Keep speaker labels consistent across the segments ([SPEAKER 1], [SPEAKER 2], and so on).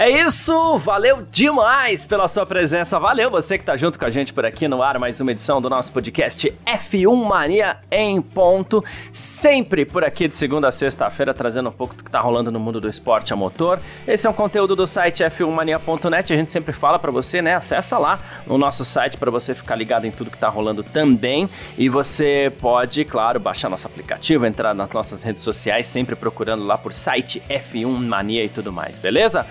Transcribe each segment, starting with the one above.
[SPEAKER 1] É isso, valeu demais pela sua presença, valeu você que tá junto com a gente por aqui no ar, mais uma edição do nosso podcast F1 Mania em ponto, sempre por aqui de segunda a sexta-feira, trazendo um pouco do que tá rolando no mundo do esporte a motor. Esse é um conteúdo do site f1mania.net, a gente sempre fala para você, né, acessa lá no nosso site para você ficar ligado em tudo que tá rolando também, e você pode, claro, baixar nosso aplicativo, entrar nas nossas redes sociais, sempre procurando lá por site F1 Mania e tudo mais, beleza?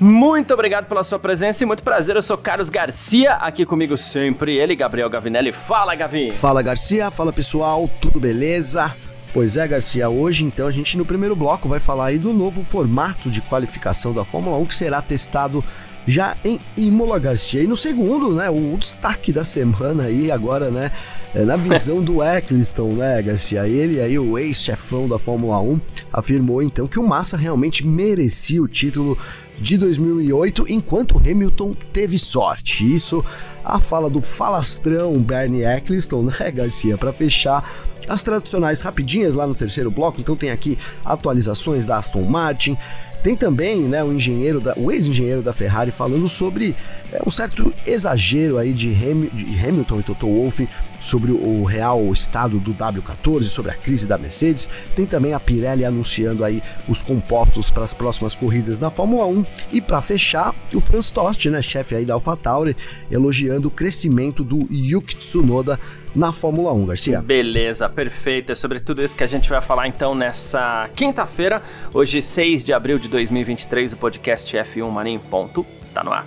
[SPEAKER 1] Muito obrigado pela sua presença e muito prazer. Eu sou Carlos Garcia, aqui comigo sempre ele, Gabriel Gavinelli. Fala, Gavi!
[SPEAKER 2] Fala, Garcia. Fala, pessoal. Tudo beleza? Pois é, Garcia, hoje então a gente no primeiro bloco vai falar aí do novo formato de qualificação da Fórmula 1 que será testado já em Imola Garcia. E no segundo, né, o destaque da semana aí agora, né, é na visão do Eccleston, né, Garcia? Ele aí, o ex-chefão da Fórmula 1, afirmou então que o Massa realmente merecia o título de 2008, enquanto Hamilton teve sorte. Isso a fala do falastrão Bernie Eccleston, né, Garcia, para fechar as tradicionais rapidinhas lá no terceiro bloco. Então tem aqui atualizações da Aston Martin, tem também né, o engenheiro da, o ex-engenheiro da Ferrari falando sobre é, um certo exagero aí de, Ham, de Hamilton e Toto Wolff sobre o real estado do W14, sobre a crise da Mercedes. Tem também a Pirelli anunciando aí os compostos para as próximas corridas na Fórmula 1 e para fechar, o Franz Tost, né, chefe aí da AlphaTauri, elogiando o crescimento do Yuki Tsunoda na Fórmula 1, Garcia.
[SPEAKER 1] Beleza, perfeito. É sobre tudo isso que a gente vai falar então nessa quinta-feira, hoje 6 de abril de 2023, o podcast F1 Mania ponto tá no ar.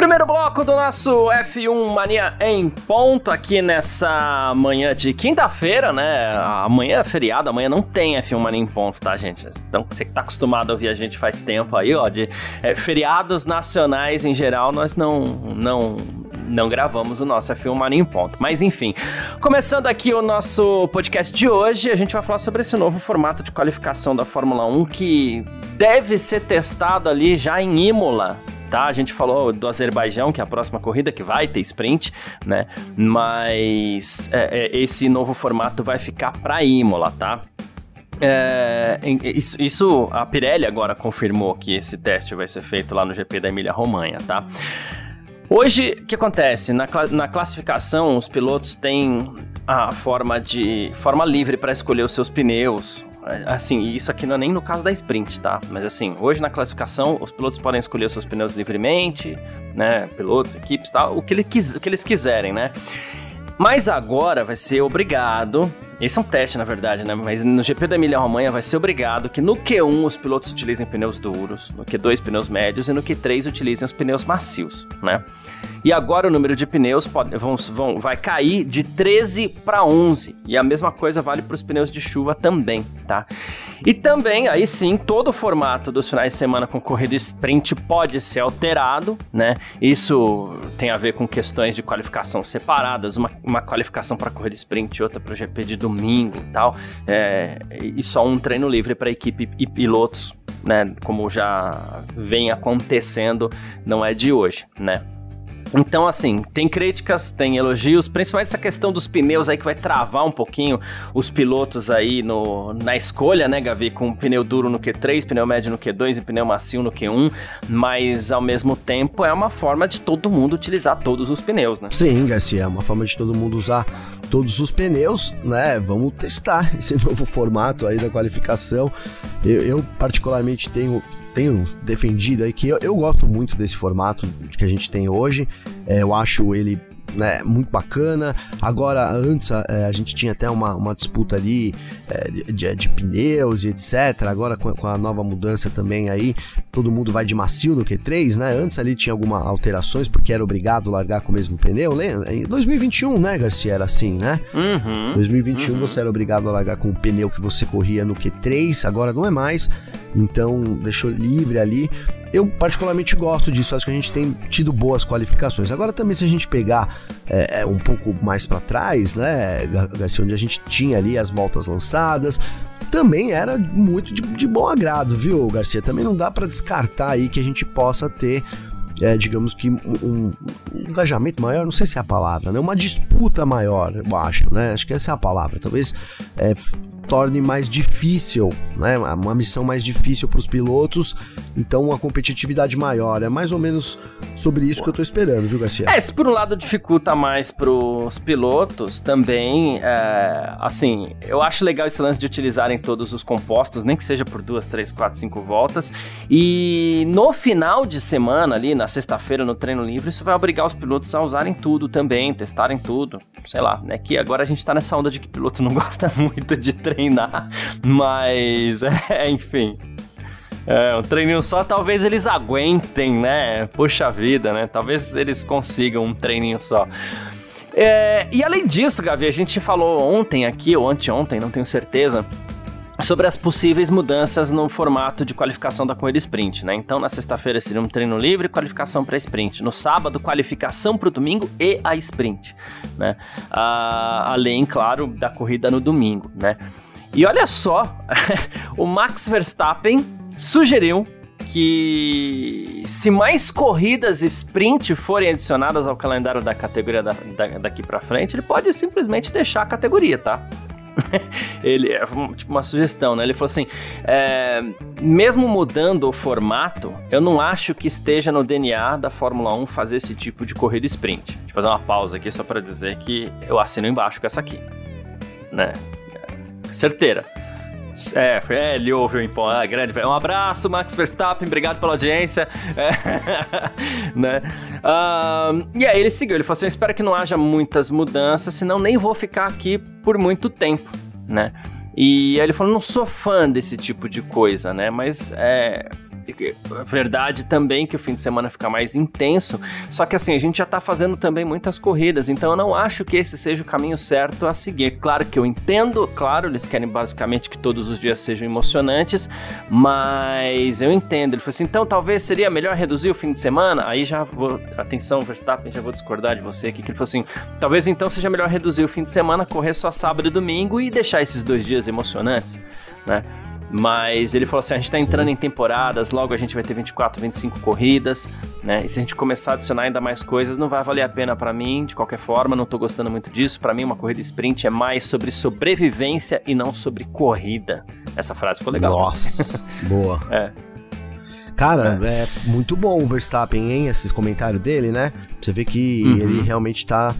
[SPEAKER 1] Primeiro bloco do nosso F1 Mania em ponto aqui nessa manhã de quinta-feira, né? Amanhã é feriado, amanhã não tem F1 Mania em ponto, tá, gente? Então, você que tá acostumado a ouvir a gente faz tempo aí, ó, de é, feriados nacionais em geral, nós não, não não gravamos o nosso F1 Mania em ponto. Mas enfim, começando aqui o nosso podcast de hoje, a gente vai falar sobre esse novo formato de qualificação da Fórmula 1 que deve ser testado ali já em Imola, tá? A gente falou do Azerbaijão, que é a próxima corrida, que vai ter sprint, né? Mas é, é, esse novo formato vai ficar para Imola, tá? É, isso, isso, a Pirelli agora confirmou que esse teste vai ser feito lá no GP da Emília-Romanha, tá? Hoje, o que acontece? Na, na classificação, os pilotos têm a forma de forma livre para escolher os seus pneus. Assim, isso aqui não é nem no caso da sprint, tá? Mas assim, hoje na classificação, os pilotos podem escolher os seus pneus livremente, né? Pilotos, equipes, tal, o que, ele quis, o que eles quiserem, né? Mas agora vai ser obrigado esse é um teste, na verdade, né? Mas no GP da Emília-Romanha vai ser obrigado que no Q1 os pilotos utilizem pneus duros, no Q2 pneus médios e no Q3 utilizem os pneus macios, né? E agora o número de pneus pode, vão, vão, vai cair de 13 para 11. E a mesma coisa vale para os pneus de chuva também, tá? E também, aí sim, todo o formato dos finais de semana com corrida sprint pode ser alterado, né? Isso tem a ver com questões de qualificação separadas, uma, uma qualificação para corrida sprint outra para o GP de domingo e tal. É, e só um treino livre para equipe e pilotos, né? Como já vem acontecendo, não é de hoje, né? Então, assim, tem críticas, tem elogios, principalmente essa questão dos pneus aí que vai travar um pouquinho os pilotos aí no, na escolha, né, Gavi? Com pneu duro no Q3, pneu médio no Q2 e pneu macio no Q1, mas ao mesmo tempo é uma forma de todo mundo utilizar todos os pneus, né?
[SPEAKER 2] Sim, Garcia, é uma forma de todo mundo usar todos os pneus, né? Vamos testar esse novo formato aí da qualificação. eu, eu particularmente tenho tenho defendido aí que eu, eu gosto muito desse formato que a gente tem hoje. É, eu acho ele né, muito bacana. Agora, antes é, a gente tinha até uma, uma disputa ali é, de, de, pneus e etc. Agora com, com, a nova mudança também aí, todo mundo vai de macio no Q3, né? Antes ali tinha algumas alterações porque era obrigado a largar com o mesmo pneu, lembra? Em 2021, né, Garcia? Era assim, né?
[SPEAKER 1] Uhum,
[SPEAKER 2] 2021 uhum. você era obrigado a largar com o pneu que você corria no Q3, agora não é mais. Então deixou livre ali. Eu particularmente gosto disso, acho que a gente tem tido boas qualificações. Agora também se a gente pegar é, é um pouco mais para trás, né, Garcia, onde a gente tinha ali as voltas lançadas, também era muito de, de bom agrado, viu, Garcia? Também não dá para descartar aí que a gente possa ter é, digamos que um, um, engajamento maior, não sei se é a palavra, né? Uma disputa maior, eu acho, né? Acho que essa é a palavra. Talvez é, torne mais difícil, né? Uma missão mais difícil para os pilotos, então uma competitividade maior. É mais ou menos sobre isso que eu estou esperando, viu, Garcia?
[SPEAKER 1] É, se por um lado dificulta mais para os pilotos, também, é, assim, eu acho legal esse lance de utilizarem todos os compostos, nem que seja por duas, três, quatro, cinco voltas. E no final de semana, ali na sexta-feira, no treino livre, isso vai obrigar os pilotos a usarem tudo também, testarem tudo. Sei lá, né? Que agora a gente está nessa onda de que piloto não gosta muito de treinar, mas é, enfim. É, um treininho só, talvez eles aguentem, né? Puxa vida, né? Talvez eles consigam um treininho só. É, e além disso, Gavi, a gente falou ontem aqui, ou anteontem, não tenho certeza, sobre as possíveis mudanças no formato de qualificação da corrida sprint, né? Então, na sexta-feira seria um treino livre, qualificação para sprint. No sábado, qualificação para o domingo e a sprint, né? Ah, além, claro, da corrida no domingo, né? E olha só, o Max Verstappen sugeriu que se mais corridas sprint forem adicionadas ao calendário da categoria da, da, daqui para frente, ele pode simplesmente deixar a categoria, tá? ele é tipo uma sugestão, né? Ele falou assim: é, mesmo mudando o formato, eu não acho que esteja no DNA da Fórmula 1 fazer esse tipo de corrida sprint. Deixa eu fazer uma pausa aqui só para dizer que eu assino embaixo com essa aqui, né? certeira. É, foi, é, ele ouve o Impon, ah, grande. Um abraço, Max Verstappen, obrigado pela audiência. É, né? Uh, e aí ele seguiu, ele falou assim: espero que não haja muitas mudanças, senão nem vou ficar aqui por muito tempo, né? E aí ele falou: não sou fã desse tipo de coisa, né? Mas é verdade também que o fim de semana fica mais intenso, só que assim, a gente já tá fazendo também muitas corridas, então eu não acho que esse seja o caminho certo a seguir. Claro que eu entendo, claro, eles querem basicamente que todos os dias sejam emocionantes, mas eu entendo. Ele falou assim, então talvez seria melhor reduzir o fim de semana? Aí já vou, atenção, Verstappen, já vou discordar de você aqui, que ele falou assim, talvez então seja melhor reduzir o fim de semana, correr só sábado e domingo e deixar esses dois dias emocionantes, né? Mas ele falou assim: a gente tá entrando em temporadas, logo a gente vai ter 24, 25 corridas, né? E se a gente começar a adicionar ainda mais coisas, não vai valer a pena para mim, de qualquer forma, não tô gostando muito disso. Para mim, uma corrida sprint é mais sobre sobrevivência e não sobre corrida. Essa frase ficou legal.
[SPEAKER 2] Nossa, boa.
[SPEAKER 1] É.
[SPEAKER 2] Cara, é. é. muito bom o Verstappen, hein? Esses comentários dele, né? Você vê que uhum. ele realmente tá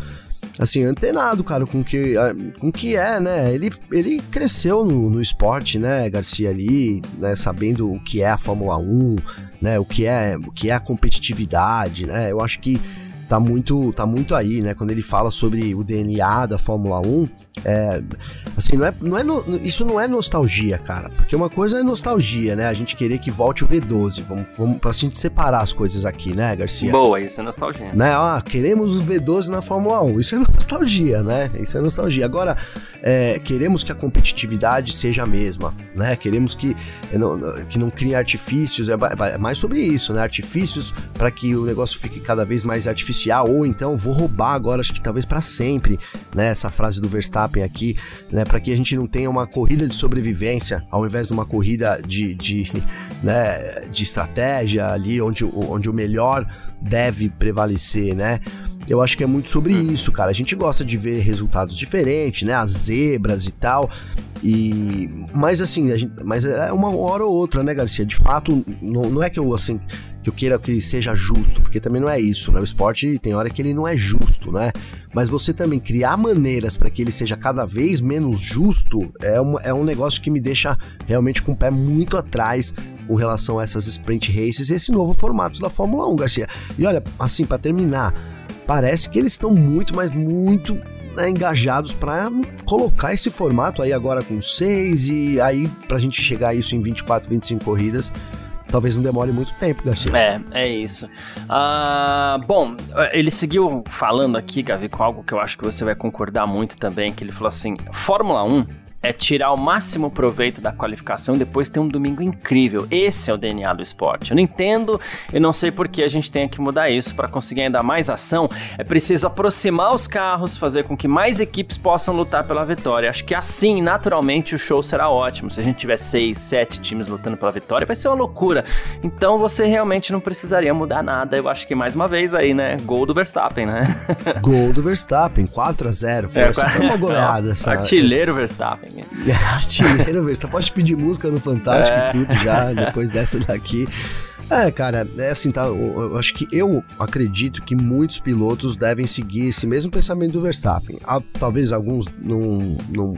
[SPEAKER 2] assim, antenado, cara, com que, com que é, né? Ele, ele cresceu no, no esporte, né, Garcia, ali, né, sabendo o que é a Fórmula 1, né, o que é, o que é a competitividade, né? Eu acho que tá muito, tá muito aí, né? Quando ele fala sobre o DNA da Fórmula 1, é, assim, não é, não é no, isso não é nostalgia, cara, porque uma coisa é nostalgia, né? A gente querer que volte o V12, vamos, vamos pra gente separar as coisas aqui, né, Garcia?
[SPEAKER 1] Boa, isso é nostalgia.
[SPEAKER 2] Né? Ah, queremos o V12 na Fórmula 1, isso é nostalgia, né? Isso é nostalgia. Agora, é, queremos que a competitividade seja a mesma, né? Queremos que não, que não crie artifícios, é, é mais sobre isso, né? Artifícios para que o negócio fique cada vez mais artificial, ou então vou roubar agora, acho que talvez para sempre, né? Essa frase do Verstappen aqui, né? Para que a gente não tenha uma corrida de sobrevivência ao invés de uma corrida de, de, né, de estratégia ali, onde, onde o melhor deve prevalecer, né? Eu acho que é muito sobre hum. isso, cara. A gente gosta de ver resultados diferentes, né? As zebras e tal. E mas assim, gente, mas é uma hora ou outra, né, Garcia? De fato, não, não é que eu assim que eu queira que seja justo, porque também não é isso, né? O esporte tem hora que ele não é justo, né? Mas você também criar maneiras para que ele seja cada vez menos justo é um, é um negócio que me deixa realmente com o pé muito atrás com relação a essas sprint races e esse novo formato da Fórmula 1, Garcia. E olha, assim, para terminar, parece que eles estão muito, mas muito né, engajados para colocar esse formato aí agora com seis e aí pra gente chegar a isso em 24, 25 corridas talvez não demore muito tempo, Garcia.
[SPEAKER 1] É, é isso. Uh, bom, ele seguiu falando aqui, Gavi, com algo que eu acho que você vai concordar muito também, que ele falou assim, Fórmula 1 é tirar o máximo proveito da qualificação e depois ter um domingo incrível. Esse é o DNA do esporte. Eu não entendo e não sei por que a gente tem que mudar isso para conseguir ainda mais ação. É preciso aproximar os carros, fazer com que mais equipes possam lutar pela vitória. Acho que assim, naturalmente, o show será ótimo. Se a gente tiver seis, sete times lutando pela vitória, vai ser uma loucura. Então você realmente não precisaria mudar nada. Eu acho que mais uma vez aí, né? Gol do Verstappen, né?
[SPEAKER 2] Gol do Verstappen, 4 a 0 Foi, é, foi uma goleada.
[SPEAKER 1] Não, Artilheiro Verstappen.
[SPEAKER 2] É artilheiro, Você pode pedir música no Fantástico é. e tudo já, depois dessa daqui. É, cara, é assim, tá? Eu, eu, acho que eu acredito que muitos pilotos devem seguir esse mesmo pensamento do Verstappen. Ah, talvez alguns não, não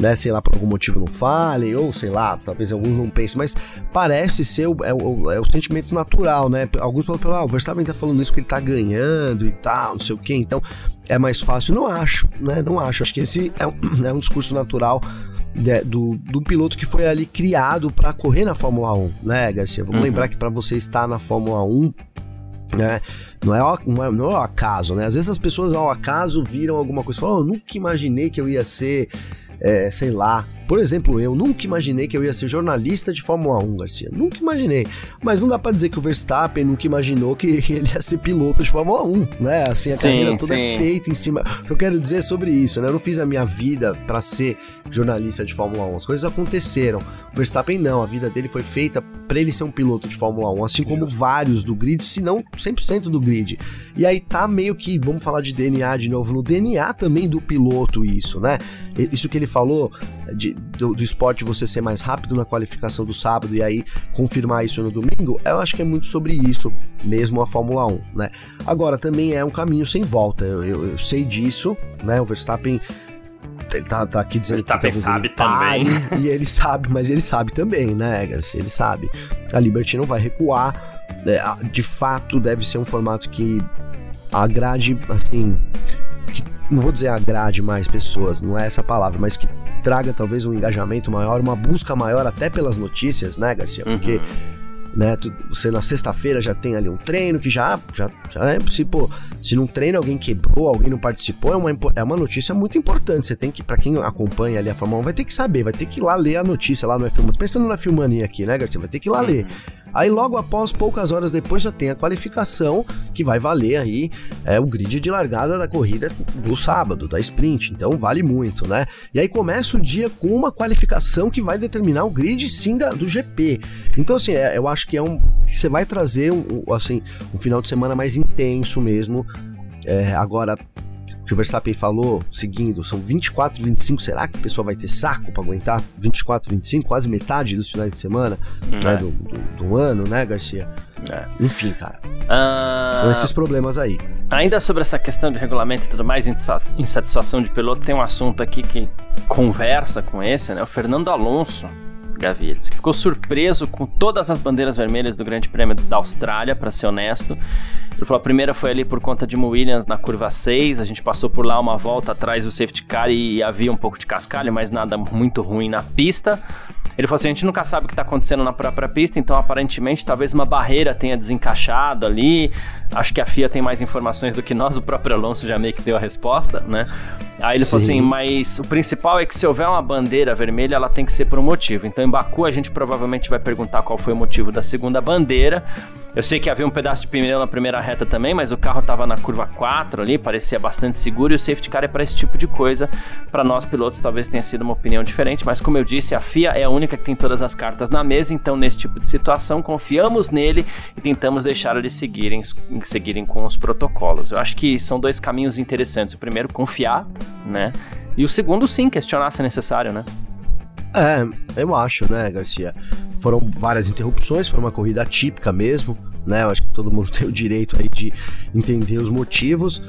[SPEAKER 2] né, sei lá, por algum motivo não falem, ou sei lá, talvez alguns não pensem, mas parece ser o, é, o, é o sentimento natural, né? Alguns podem falar, ah, o Verstappen tá falando isso que ele tá ganhando e tal, não sei o que, então é mais fácil. Não acho, né? Não acho. Acho que esse é um, é um discurso natural né, do, do piloto que foi ali criado para correr na Fórmula 1, né, Garcia? Vamos uhum. lembrar que para você estar na Fórmula 1, né? Não é, não é, não é acaso, né? Às vezes as pessoas ao acaso viram alguma coisa e falam, oh, eu nunca imaginei que eu ia ser é, sei lá. Por exemplo, eu nunca imaginei que eu ia ser jornalista de Fórmula 1, Garcia. Nunca imaginei. Mas não dá para dizer que o Verstappen nunca imaginou que ele ia ser piloto de Fórmula 1, né? Assim, a sim, carreira toda é sim. é feita em cima. O que eu quero dizer sobre isso, né? Eu não fiz a minha vida para ser jornalista de Fórmula 1. As coisas aconteceram. O Verstappen não, a vida dele foi feita para ele ser um piloto de Fórmula 1, assim como vários do grid, se não 100% do grid. E aí tá meio que, vamos falar de DNA de novo, no DNA também do piloto isso, né? Isso que ele falou de, do, do, esporte você ser mais rápido na qualificação do sábado e aí confirmar isso no domingo, eu acho que é muito sobre isso, mesmo a Fórmula 1, né? Agora, também é um caminho sem volta, eu, eu, eu sei disso, né? O Verstappen ele tá, tá aqui dizendo
[SPEAKER 1] que ele sabe também.
[SPEAKER 2] E ele sabe, mas ele sabe também, né, Garcia? Ele sabe. A Liberty não vai recuar. É, de fato, deve ser um formato que agrade, assim, não vou dizer agrade mais pessoas, não é essa palavra, mas que traga talvez um engajamento maior, uma busca maior até pelas notícias, né, Garcia? Porque uhum. né, tu, você na sexta-feira já tem ali um treino que já já, já é, se, pô, se num treino alguém quebrou, alguém não participou, é uma, é uma notícia muito importante. Você tem que, para quem acompanha ali a Fórmula 1, vai ter que saber, vai ter que ir lá ler a notícia lá no F1. Tô pensando na Filmania aqui, né, Garcia? Vai ter que ir lá uhum. ler. Aí logo após, poucas horas depois, já tem a qualificação que vai valer aí é, o grid de largada da corrida do sábado, da sprint. Então vale muito, né? E aí começa o dia com uma qualificação que vai determinar o grid sim da, do GP. Então, assim, é, eu acho que é um. Você vai trazer um, assim, um final de semana mais intenso mesmo. É, agora, que o Verstappen falou, seguindo, são 24, 25, será que o pessoal vai ter saco para aguentar 24, 25, quase metade dos finais de semana né, é. do, do, do, ano, né, Garcia? É. Enfim, cara. Uh... São esses problemas aí.
[SPEAKER 1] Ainda sobre essa questão de regulamento e tudo mais, insatisfação de piloto, tem um assunto aqui que conversa com esse, né? O Fernando Alonso Gavi. Ele que ficou surpreso com todas as bandeiras vermelhas do Grande Prêmio da Austrália, para ser honesto. Ele falou: a primeira foi ali por conta de Williams na curva 6. A gente passou por lá uma volta atrás do safety car e havia um pouco de cascalho, mas nada muito ruim na pista. Ele falou assim: a gente nunca sabe o que está acontecendo na própria pista, então aparentemente talvez uma barreira tenha desencaixado ali. Acho que a FIA tem mais informações do que nós, o próprio Alonso já meio que deu a resposta, né? Aí ele Sim. falou assim: mas o principal é que se houver uma bandeira vermelha, ela tem que ser por um motivo. Então em Baku a gente provavelmente vai perguntar qual foi o motivo da segunda bandeira. Eu sei que havia um pedaço de pneu na primeira reta também, mas o carro estava na curva 4 ali, parecia bastante seguro e o safety car é para esse tipo de coisa. Para nós pilotos talvez tenha sido uma opinião diferente, mas como eu disse, a FIA é a única que tem todas as cartas na mesa, então nesse tipo de situação confiamos nele e tentamos deixar eles seguirem, seguirem com os protocolos. Eu acho que são dois caminhos interessantes. O primeiro, confiar, né? E o segundo, sim, questionar se é necessário, né?
[SPEAKER 2] É, eu acho, né, Garcia? Foram várias interrupções, foi uma corrida típica mesmo né? Eu acho que todo mundo tem o direito aí de entender os motivos,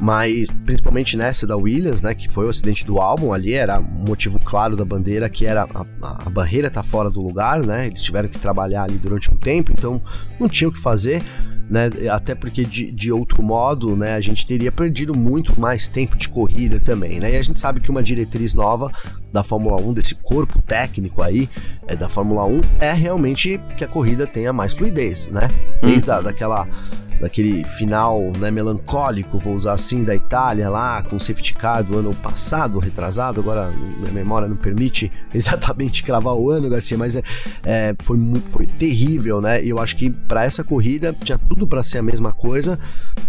[SPEAKER 2] mas principalmente nessa da Williams, né? Que foi o acidente do álbum ali, era um motivo claro da bandeira, que era a, a, barreira tá fora do lugar, né? Eles tiveram que trabalhar ali durante um tempo, então não tinha o que fazer. né? Até porque de, de outro modo, né, a gente teria perdido muito mais tempo de corrida também, né? E a gente sabe que uma diretriz nova da Fórmula 1, desse corpo técnico aí é, da Fórmula 1, é realmente que a corrida tenha mais fluidez, né? Desde uhum. a, daquela daquele final né, melancólico, vou usar assim, da Itália lá, com o safety car do ano passado, retrasado, agora minha memória não permite exatamente cravar o ano, Garcia, mas é, é foi, muito, foi terrível, né? E eu acho que para essa corrida tinha tudo para ser a mesma coisa.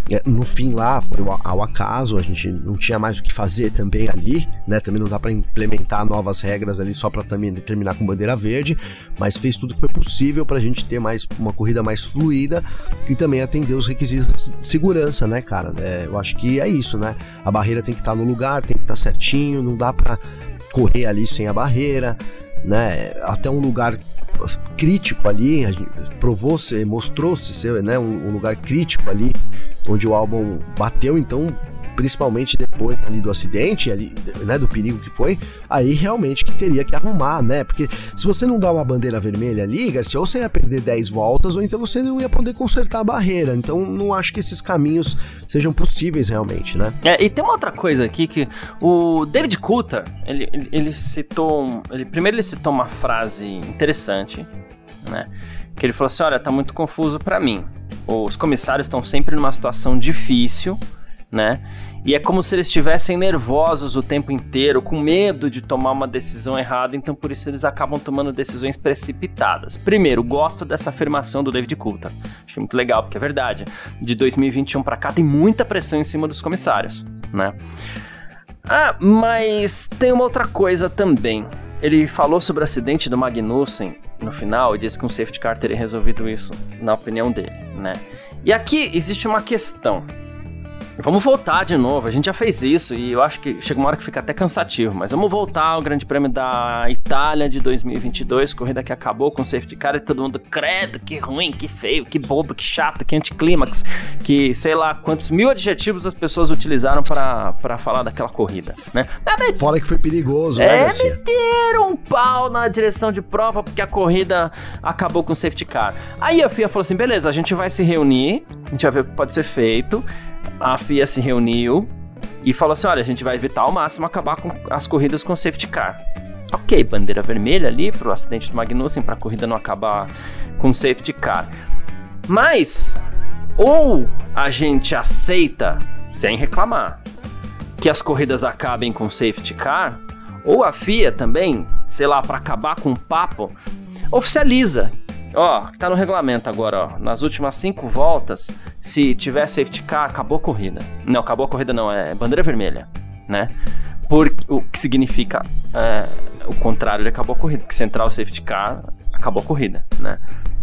[SPEAKER 2] É, no fim lá, foi ao, acaso, a gente não tinha mais o que fazer também ali, né? Também não dá para implementar novas regras ali só para também terminar com bandeira verde, mas fez tudo que foi possível para a gente ter mais uma corrida mais fluida e também atender os requisitos de segurança, né, cara? É, eu acho que é isso, né? A barreira tem que estar tá no lugar, tem que estar tá certinho, não dá para correr ali sem a barreira, né? Até um lugar crítico ali, provou-se, mostrou-se ser né, um, um, lugar crítico ali, onde o álbum bateu, então principalmente depois ali do acidente, ali, né, do perigo que foi, aí realmente que teria que arrumar, né? Porque se você não dá uma bandeira vermelha ali, Garcia, ou você ia perder 10 voltas, ou então você não ia poder consertar a barreira. Então não acho que esses caminhos sejam possíveis realmente, né?
[SPEAKER 1] É, e tem uma outra coisa aqui que o David Coulter, ele, ele, ele citou, ele, primeiro ele citou uma frase interessante, né? Que ele falou assim, olha, tá muito confuso para mim. Os comissários estão sempre numa situação difícil, né? E é como se eles estivessem nervosos o tempo inteiro, com medo de tomar uma decisão errada, então por isso eles acabam tomando decisões precipitadas. Primeiro, gosto dessa afirmação do David Coulter. Achei muito legal, porque é verdade. De 2021 para cá tem muita pressão em cima dos comissários, né? Ah, mas tem uma outra coisa também. Ele falou sobre o acidente do Magnussen no final e disse que um safety car teria resolvido isso, na opinião dele, né? E aqui existe uma questão. Vamos voltar de novo, a gente já fez isso e eu acho que chega uma hora que fica até cansativo, mas vamos voltar ao Grande Prêmio da Itália de 2022, corrida que acabou com safety car e todo mundo, credo, que ruim, que feio, que bobo, que chato, que anticlímax, que sei lá quantos mil adjetivos as pessoas utilizaram para falar daquela corrida, né?
[SPEAKER 2] É, Fora que foi perigoso, né,
[SPEAKER 1] é, Garcia? meteram um pau na direção de prova porque a corrida acabou com safety car. Aí a FIA falou assim, beleza, a gente vai se reunir, a gente vai ver o que pode ser feito, a FIA se reuniu e falou assim: olha, a gente vai evitar ao máximo acabar com as corridas com safety car. Ok, bandeira vermelha ali para o acidente do Magnussen, para a corrida não acabar com safety car. Mas, ou a gente aceita, sem reclamar, que as corridas acabem com safety car, ou a FIA também, sei lá, para acabar com o papo, oficializa Ó, tá no regulamento agora, ó. Nas últimas cinco voltas, se tiver safety car, acabou a corrida. Não, acabou a corrida não, é bandeira vermelha, né? Por, o que significa é, o contrário, ele acabou a corrida. Que central safety car, acabou a corrida, né?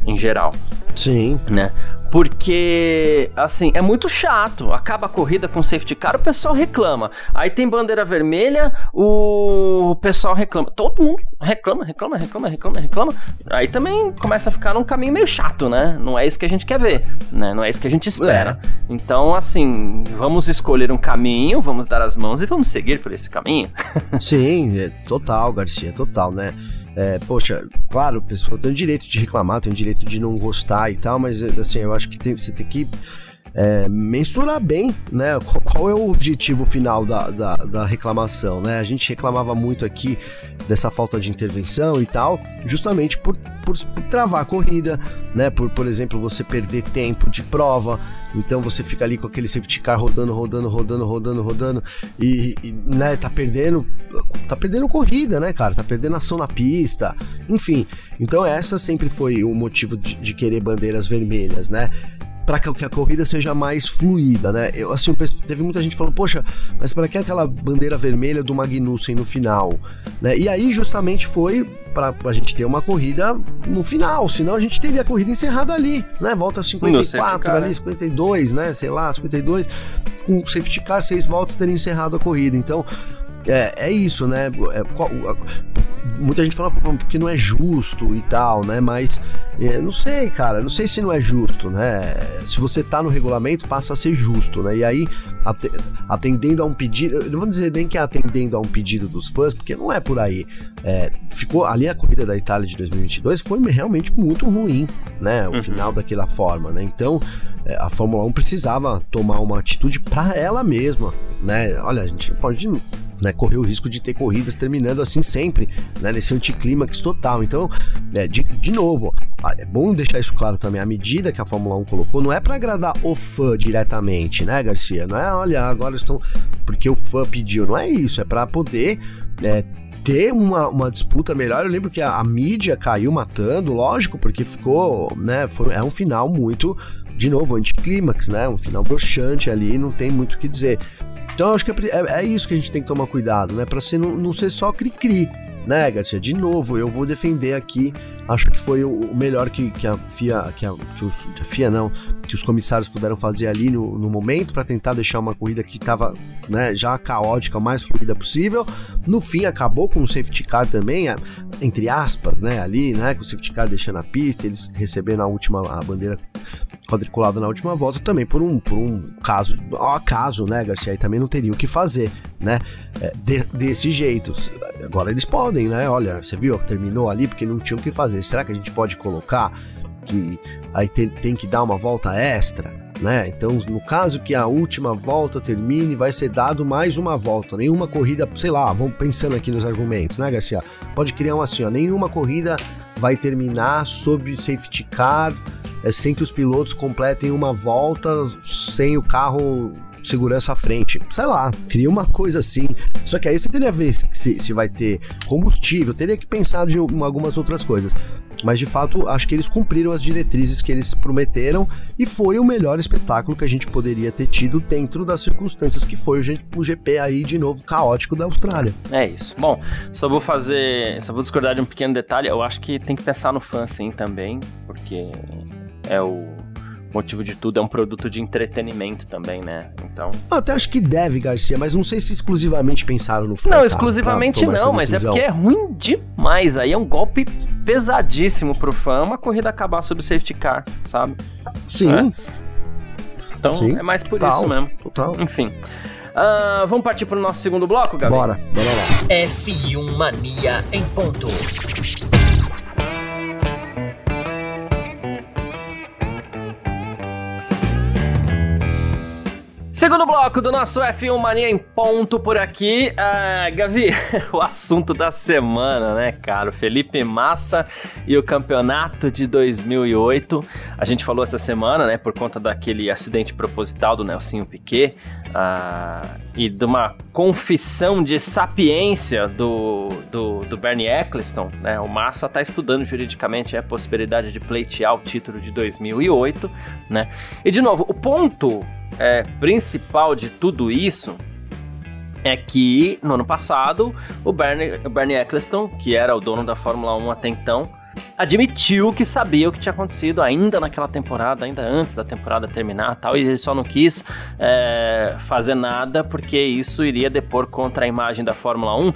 [SPEAKER 1] Em geral.
[SPEAKER 2] Sim.
[SPEAKER 1] Né? Porque, assim, é muito chato. Acaba a corrida com safety car, o pessoal reclama. Aí tem bandeira vermelha, o pessoal reclama. Todo mundo reclama, reclama, reclama, reclama, reclama. Aí também começa a ficar num caminho meio chato, né? Não é isso que a gente quer ver, né? Não é isso que a gente espera. É. Então, assim, vamos escolher um caminho, vamos dar as mãos e vamos seguir por esse caminho.
[SPEAKER 2] Sim, é total, Garcia, total, né? É, poxa, claro, pessoa tem o direito de reclamar, tem o direito de não gostar e tal, mas assim, eu acho que tem, você tem que é, mensurar bem, né? Qual, é o objetivo final da, da, da, reclamação, né? A gente reclamava muito aqui dessa falta de intervenção e tal, justamente por, por, por travar a corrida, né? Por, por exemplo, você perder tempo de prova, então você fica ali com aquele safety car rodando, rodando, rodando, rodando, rodando e, e né, tá perdendo, tá perdendo corrida, né, cara? Tá perdendo ação na pista, enfim. Então essa sempre foi o motivo de, de querer bandeiras vermelhas, né? Para que a corrida seja mais fluida, né? Eu, assim, teve muita gente falando, poxa, mas para que aquela bandeira vermelha do Magnussen no final, né? E aí justamente foi para a gente ter uma corrida no final, senão a gente teria a corrida encerrada ali, né? Volta 54 ali, 52, né? Sei lá, 52, com safety car, seis voltas teria encerrado a corrida. Então, é, é isso, né? É, qual, muita gente fala porque não é justo e tal, né? Mas é, não sei, cara, não sei se não é justo, né? Se você tá no regulamento, passa a ser justo, né? E aí, atendendo a um pedido, eu não vou dizer nem que é atendendo a um pedido dos fãs, porque não é por aí. É, ficou ali a corrida da Itália de 2022 foi realmente muito ruim, né? O uhum. final daquela forma, né? Então, a Fórmula 1 precisava tomar uma atitude para ela mesma, né? Olha, a gente pode né, correr o risco de ter corridas terminando assim sempre, né, nesse anticlímax total. Então, é, de, de novo, é bom deixar isso claro também. A medida que a Fórmula 1 colocou não é para agradar o fã diretamente, né, Garcia? Não é, olha, agora estão. Porque o fã pediu, não é isso, é para poder. É, ter uma, uma disputa melhor. Eu lembro que a, a mídia caiu matando, lógico, porque ficou, né? Foi, é um final muito, de novo, anticlímax, né? Um final broxante ali, não tem muito o que dizer. Então acho que é, é, é, isso que a gente tem que tomar cuidado, né? Pra você não, não ser só cri-cri, né, Garcia? De novo, eu vou defender aqui. Acho que foi o, melhor que, que a FIA, que a, que os, a FIA não, que os comissários puderam fazer ali no, no momento para tentar deixar uma corrida que estava né, já caótica, mais fluida possível. No fim, acabou com o safety car também, entre aspas, né, ali, né, com o safety car deixando a pista, eles recebendo a última a bandeira quadriculada na última volta também por um, por um caso, ao acaso, né, Garcia? Aí também não teria o que fazer, né? É, de, desse jeito. Agora eles podem, né? Olha, você viu, terminou ali porque não tinha o que fazer. Será que a gente pode colocar que aí tem, tem que dar uma volta extra? Né? Então, no caso que a última volta termine, vai ser dado mais uma volta. Nenhuma corrida, sei lá, vamos pensando aqui nos argumentos, né, Garcia? Pode criar um assim, ó, nenhuma corrida vai terminar sob safety car é sem que os pilotos completem uma volta sem o carro segurança à frente. Sei lá, cria uma coisa assim. Só que aí você teria que ver se, se vai ter combustível, teria que pensar de algumas outras coisas. Mas de fato, acho que eles cumpriram as diretrizes que eles prometeram e foi o melhor espetáculo que a gente poderia ter tido dentro das circunstâncias que foi o GP aí de novo caótico da Austrália.
[SPEAKER 3] É isso. Bom, só vou fazer, só vou discordar de um pequeno detalhe. Eu acho que tem que pensar no fã sim também, porque é o motivo de tudo, é um produto de entretenimento também, né? Então.
[SPEAKER 2] Eu até acho que deve, Garcia, mas não sei se exclusivamente pensaram no
[SPEAKER 3] Não, exclusivamente não, mas é porque é ruim demais. Aí é um golpe pesadíssimo pro fã, uma corrida acabar sob o safety car, sabe?
[SPEAKER 2] Sim. É.
[SPEAKER 3] Então Sim. é mais por total, isso mesmo. Total. Enfim. Uh, vamos partir pro nosso segundo bloco, Gabi?
[SPEAKER 2] Bora, bora lá.
[SPEAKER 1] F1 Mania em ponto. Segundo bloco do nosso F1 Mania em ponto por aqui. Uh, Gavi, o assunto da semana, né, cara? Felipe Massa e o campeonato de 2008. A gente falou essa semana, né, por conta daquele acidente proposital do Nelsinho Piquet uh, e de uma confissão de sapiência do, do, do Bernie Eccleston, né? O Massa está estudando juridicamente a possibilidade de pleitear o título de 2008, né? E de novo, o ponto é, principal de tudo isso é que no ano passado o Bernie, o Bernie Eccleston, que era o dono da Fórmula 1 até então, admitiu que sabia o que tinha acontecido ainda naquela temporada, ainda antes da temporada terminar tal, e ele só não quis é, fazer nada porque isso iria depor contra a imagem da Fórmula 1.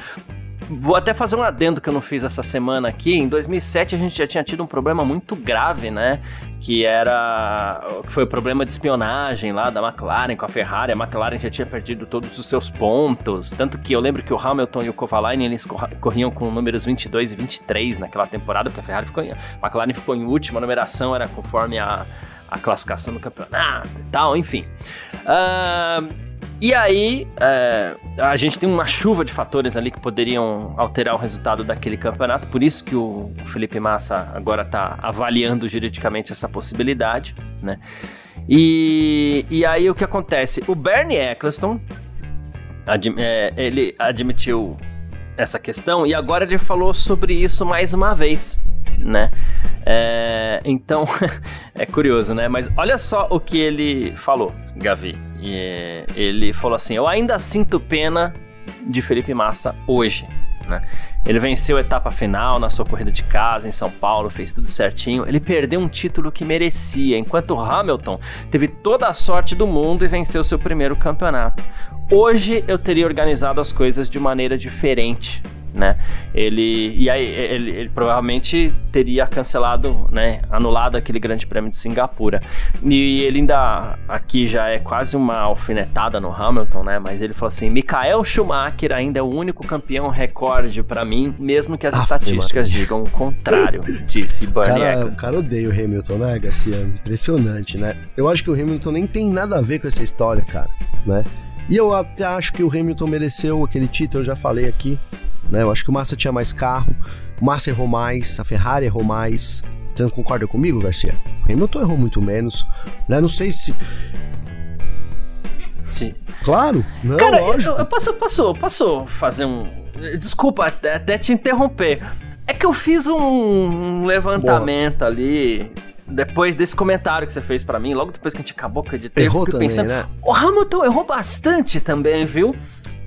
[SPEAKER 1] Vou até fazer um adendo que eu não fiz essa semana aqui. Em 2007 a gente já tinha tido um problema muito grave, né? Que era. que foi o problema de espionagem lá da McLaren com a Ferrari. A McLaren já tinha perdido todos os seus pontos. Tanto que eu lembro que o Hamilton e o Kovalainen eles corriam com números 22 e 23 naquela temporada, porque a Ferrari ficou em. A McLaren ficou em última, a numeração era conforme a, a classificação do campeonato e tal, enfim. Uh, e aí, é, a gente tem uma chuva de fatores ali que poderiam alterar o resultado daquele campeonato, por isso que o Felipe Massa agora está avaliando juridicamente essa possibilidade, né? E, e aí o que acontece? O Bernie Eccleston, admi é, ele admitiu essa questão e agora ele falou sobre isso mais uma vez, né? É, então, é curioso, né? Mas olha só o que ele falou, Gavi. E ele falou assim: Eu ainda sinto pena de Felipe Massa hoje. Né? Ele venceu a etapa final na sua corrida de casa em São Paulo, fez tudo certinho. Ele perdeu um título que merecia, enquanto Hamilton teve toda a sorte do mundo e venceu seu primeiro campeonato. Hoje eu teria organizado as coisas de maneira diferente. Né? Ele e aí ele, ele, provavelmente teria cancelado, né, anulado aquele Grande Prêmio de Singapura. E ele ainda aqui já é quase uma alfinetada no Hamilton, né? Mas ele falou assim: Michael Schumacher ainda é o único campeão recorde para mim, mesmo que as ah, estatísticas digam o contrário, disse Bernie
[SPEAKER 2] cara, O cara odeia o Hamilton, né, Garcia? Impressionante, né? Eu acho que o Hamilton nem tem nada a ver com essa história, cara, né? E eu até acho que o Hamilton mereceu aquele título, eu já falei aqui, né? Eu acho que o Massa tinha mais carro, o Massa errou mais, a Ferrari errou mais. Você não concorda comigo, Garcia? O Hamilton errou muito menos, né? Não sei se.
[SPEAKER 1] Sim.
[SPEAKER 2] Claro, não,
[SPEAKER 1] Cara, lógico. Eu, eu posso, posso, posso fazer um. Desculpa até, até te interromper. É que eu fiz um levantamento Boa. ali depois desse comentário que você fez para mim, logo depois que a gente acabou com a editor,
[SPEAKER 2] errou eu também, pensando, né?
[SPEAKER 1] o Hamilton errou bastante também, viu?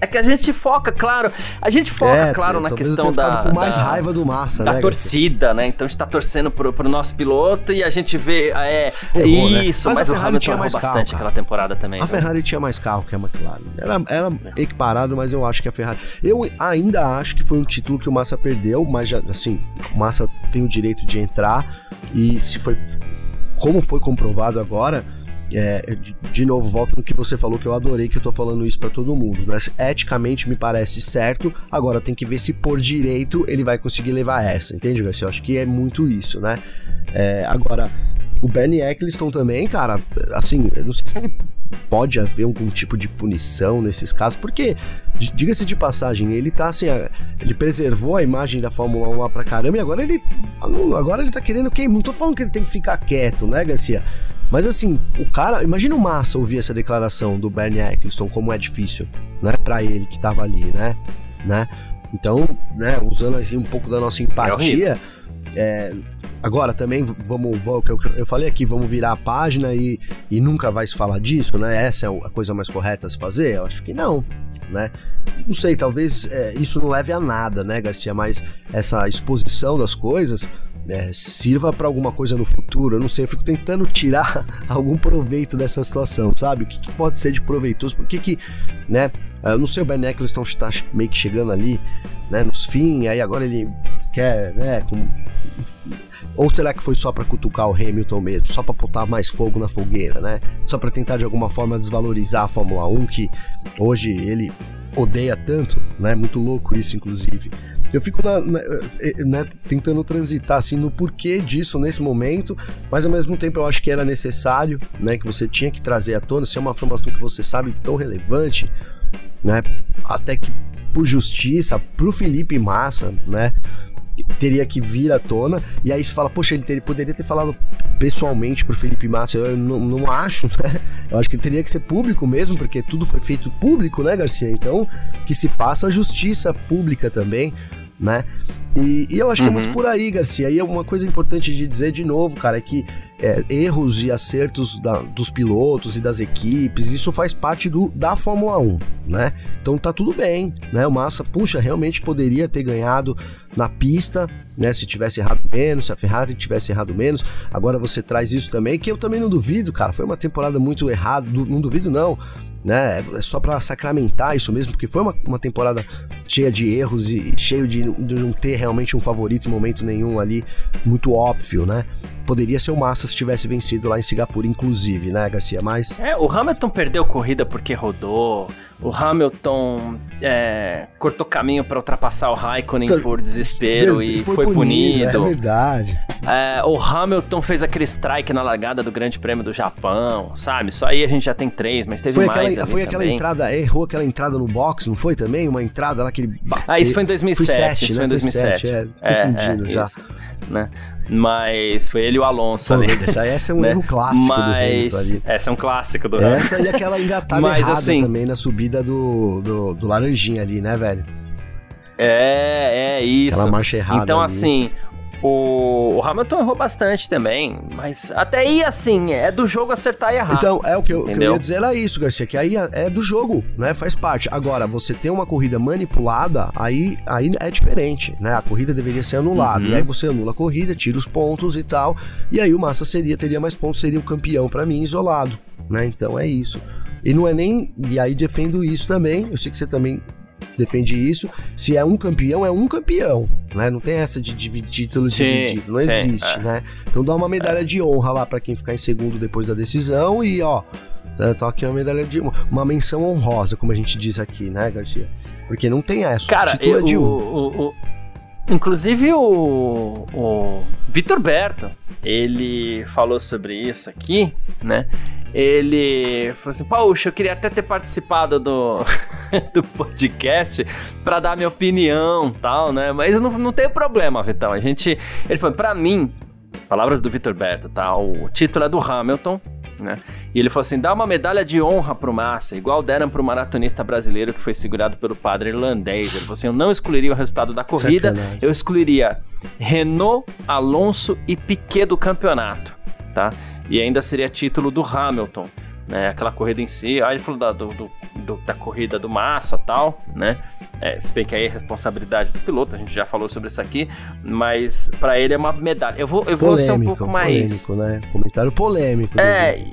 [SPEAKER 1] É que a gente foca, claro, a gente foca, é, claro, na questão da.
[SPEAKER 2] com mais
[SPEAKER 1] da,
[SPEAKER 2] raiva do Massa,
[SPEAKER 1] da
[SPEAKER 2] né?
[SPEAKER 1] Da torcida, né? Então a gente tá torcendo pro, pro nosso piloto e a gente vê. É, Errou, né? isso, né? mas, mas a Ferrari tinha mais bastante carro, aquela temporada também.
[SPEAKER 2] A viu? Ferrari tinha mais carro que a McLaren. Era, era é. equiparado, mas eu acho que a Ferrari. Eu ainda acho que foi um título que o Massa perdeu, mas já, assim, o Massa tem o direito de entrar e se foi. Como foi comprovado agora é, de, de, novo, volto no que você falou, que eu adorei que eu tô falando isso para todo mundo. Né? Eticamente me parece certo, agora tem que ver se por direito ele vai conseguir levar essa, entende, Garcia? Eu acho que é muito isso, né? É, agora, o Bernie Eccleston também, cara, assim, eu não sei se ele pode haver algum tipo de punição nesses casos, porque, diga-se de passagem, ele tá assim, ele preservou a imagem da Fórmula 1 lá pra caramba e agora ele, agora ele tá querendo queimar. Não tô falando que ele tem que ficar quieto, né, Garcia? Mas assim, o cara, imagina o Massa ouvir essa declaração do Bernie Eccleston, como é difícil, né, para ele que tava ali, né, né? Então, né, usando assim um pouco da nossa empatia, é, agora também vamos, vamos eu, eu falei aqui, vamos virar a página e, e nunca vai se falar disso, né? Essa é a coisa mais correta a se fazer? Eu acho que não, né? Não sei, talvez é, isso não leve a nada, né, Garcia? Mas essa exposição das coisas é, sirva para alguma coisa no futuro. Eu não sei, eu fico tentando tirar algum proveito dessa situação, sabe? O que, que pode ser de proveitoso? Por que que, né? Eu não sei, o Ben Eccleston está meio que chegando ali, né? Nos fim, aí agora ele quer, né? Como... Ou será que foi só para cutucar o Hamilton mesmo, só para botar mais fogo na fogueira, né? Só para tentar de alguma forma desvalorizar a Fórmula 1 que hoje ele odeia tanto, né? Muito louco isso, inclusive. Eu fico na, na, eh, né, tentando transitar assim no porquê disso nesse momento, mas ao mesmo tempo eu acho que era necessário, né, que você tinha que trazer à tona, se é uma informação que você sabe tão relevante, né, até que por justiça, pro Felipe Massa, né, teria que vir à tona, e aí você fala, poxa, ele, teria, poderia ter falado pessoalmente pro Felipe Massa, eu não, não acho, né? Eu acho que teria que ser público mesmo, porque tudo foi feito público, né, Garcia? Então, que se faça justiça pública também, né? E, e, eu acho que uhum. é muito uhum. por aí, Garcia. E é uma coisa importante de dizer de novo, cara, é que é, erros e acertos da, dos pilotos e das equipes, isso faz parte do, da Fórmula 1, né? Então tá tudo bem, né? O Massa, puxa, realmente poderia ter ganhado na pista, né? Se tivesse errado menos, se a Ferrari tivesse errado menos. Agora você traz isso também, que eu também não duvido, cara. Foi uma temporada muito errada, não duvido não né? É só para sacramentar isso mesmo, porque foi uma, uma temporada cheia de erros e cheio de, de, não ter realmente um favorito em momento nenhum ali, muito óbvio, né? Poderia ser o Massa se tivesse vencido lá em Singapura, inclusive, né, Garcia? Mas.
[SPEAKER 1] É, o Hamilton perdeu corrida porque rodou. O Hamilton é, cortou caminho para ultrapassar o Raikkonen então, por desespero ver, e foi, foi punido, punido.
[SPEAKER 2] É verdade.
[SPEAKER 1] É, o Hamilton fez aquele strike na largada do Grande Prêmio do Japão, sabe? Só aí a gente já tem três, mas teve
[SPEAKER 2] foi
[SPEAKER 1] mais.
[SPEAKER 2] Aquela, foi aquela entrada, errou aquela entrada no box, não foi também? Uma entrada lá que ele
[SPEAKER 1] bateu. Ah, isso foi em 2007. Foi 7, isso né? foi em 2007. Foi 7,
[SPEAKER 2] é, confundindo é, já. Isso,
[SPEAKER 1] né? Mas foi ele e o Alonso
[SPEAKER 2] ali. Essa, essa é um né? erro clássico Mas, do Hamilton ali.
[SPEAKER 1] Essa é um clássico do
[SPEAKER 2] Essa e aquela engatada Mas, errada assim, também na subida do, do, do Laranjinha ali, né, velho?
[SPEAKER 1] É, é isso.
[SPEAKER 2] Aquela marcha errada
[SPEAKER 1] Então,
[SPEAKER 2] ali.
[SPEAKER 1] assim, o, o, Hamilton errou bastante também, mas até aí, assim, é do jogo acertar e errar.
[SPEAKER 2] Então, é o que eu, que eu ia dizer era isso, Garcia, que aí é, é do jogo, né? Faz parte. Agora, você ter uma corrida manipulada, aí, aí é diferente, né? A corrida deveria ser anulada. Uhum. E aí você anula a corrida, tira os pontos e tal. E aí o Massa seria, teria mais pontos, seria o campeão para mim isolado, né? Então é isso. E não é nem. E aí defendo isso também. Eu sei que você também defende isso. Se é um campeão, é um campeão, né? Não tem essa de dividir título dividido, não existe, é. né? Então dá uma medalha de honra lá para quem ficar em segundo depois da decisão e ó, tá, tá aqui uma medalha de uma menção honrosa, como a gente diz aqui, né, Garcia? Porque não tem essa.
[SPEAKER 1] Cara, título eu, é de um. O, o, inclusive o, o Vitor Berto, ele falou sobre isso aqui, né? Ele falou assim: Poxa, eu queria até ter participado do, do podcast para dar minha opinião tal, né? Mas não, não tem problema, Vitão. A gente. Ele falou: Pra mim, palavras do Vitor Berto, tá? O título é do Hamilton, né? E ele falou assim: dá uma medalha de honra pro Massa, igual deram pro maratonista brasileiro que foi segurado pelo padre irlandês. Ele falou assim: eu não excluiria o resultado da corrida, Sacanagem. eu excluiria Renault, Alonso e Piquet do campeonato, tá? E ainda seria título do Hamilton né? Aquela corrida em si. Aí ele falou da, do, do, da corrida do Massa tal, né? É, se bem que aí é responsabilidade do piloto, a gente já falou sobre isso aqui, mas para ele é uma medalha. Eu vou, eu vou polêmico, ser um pouco mais.
[SPEAKER 2] Polêmico, né? Comentário polêmico.
[SPEAKER 1] É.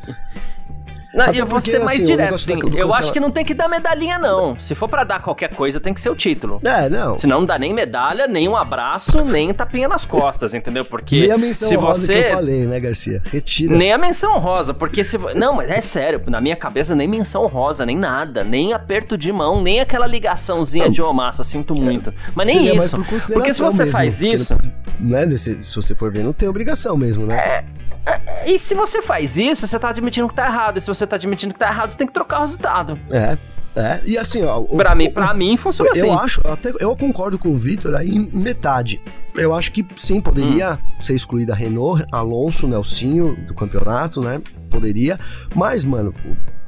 [SPEAKER 1] Não, eu vou ser mais assim, direto, sim. Eu acho que não tem que dar medalhinha, não. Se for para dar qualquer coisa, tem que ser o título.
[SPEAKER 2] É, não.
[SPEAKER 1] Senão não dá nem medalha, nem um abraço, nem tapinha nas costas, entendeu? Porque
[SPEAKER 2] nem a menção
[SPEAKER 1] se
[SPEAKER 2] rosa
[SPEAKER 1] você...
[SPEAKER 2] que eu falei, né, Garcia? Retira.
[SPEAKER 1] Nem a menção rosa, porque se... Não, mas é sério, na minha cabeça nem menção rosa, nem nada, nem aperto de mão, nem aquela ligaçãozinha não. de ô massa, sinto muito. Mas nem isso. Por porque se você mesmo, faz isso...
[SPEAKER 2] Né, se, se você for ver, não tem obrigação mesmo, né?
[SPEAKER 1] É... E se você faz isso, você tá admitindo que tá errado. E se você tá admitindo que tá errado, você tem que trocar o resultado.
[SPEAKER 2] É. É, e assim, ó.
[SPEAKER 1] O, pra, o, mim, pra mim funciona
[SPEAKER 2] eu
[SPEAKER 1] assim.
[SPEAKER 2] Eu acho, até, eu concordo com o Vitor aí em metade. Eu acho que sim, poderia hum. ser excluída a Renault, Alonso, Nelsinho do campeonato, né? Poderia. Mas, mano,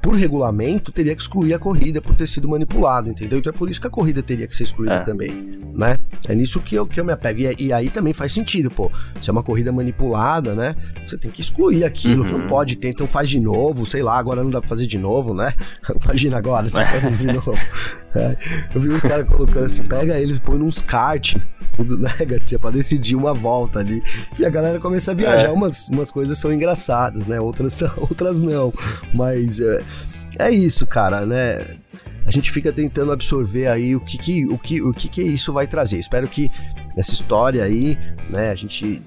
[SPEAKER 2] por regulamento, teria que excluir a corrida por ter sido manipulado, entendeu? Então é por isso que a corrida teria que ser excluída é. também, né? É nisso que eu, que eu me apego. E, e, aí também faz sentido, pô. Se é uma corrida manipulada, né? Você tem que excluir aquilo, uhum. não pode ter, então faz de novo, sei lá, agora não dá pra fazer de novo, né? Imagina agora, tá fazendo de novo. É. Eu vi os caras colocando assim, pega eles, põe nos kart, né, Garcia, pra decidir uma volta ali. E a galera começa a viajar. É. Umas, umas coisas são engraçadas, né? Outras, outras não. Mas é, é isso, cara, né? A gente fica tentando absorver aí o que, que, o que, o que, que isso vai trazer. Espero que nessa história aí, né, a gente